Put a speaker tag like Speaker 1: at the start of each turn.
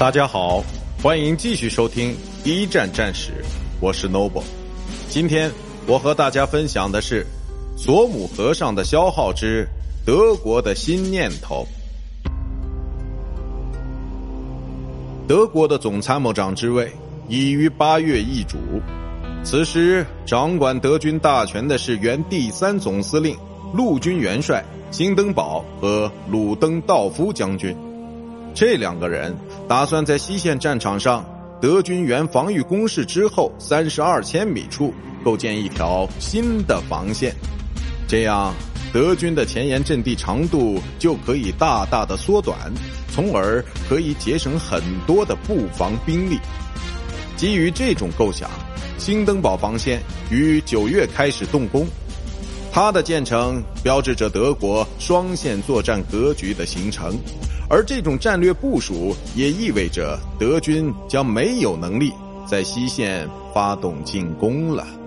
Speaker 1: 大家好，欢迎继续收听一战战史，我是 Noble。今天我和大家分享的是索姆河上的消耗之德国的新念头。德国的总参谋长之位已于八月易主，此时掌管德军大权的是原第三总司令、陆军元帅辛登堡和鲁登道夫将军。这两个人打算在西线战场上德军原防御工事之后三十二千米处构建一条新的防线，这样德军的前沿阵地长度就可以大大的缩短，从而可以节省很多的布防兵力。基于这种构想，新登堡防线于九月开始动工，它的建成标志着德国双线作战格局的形成。而这种战略部署也意味着德军将没有能力在西线发动进攻了。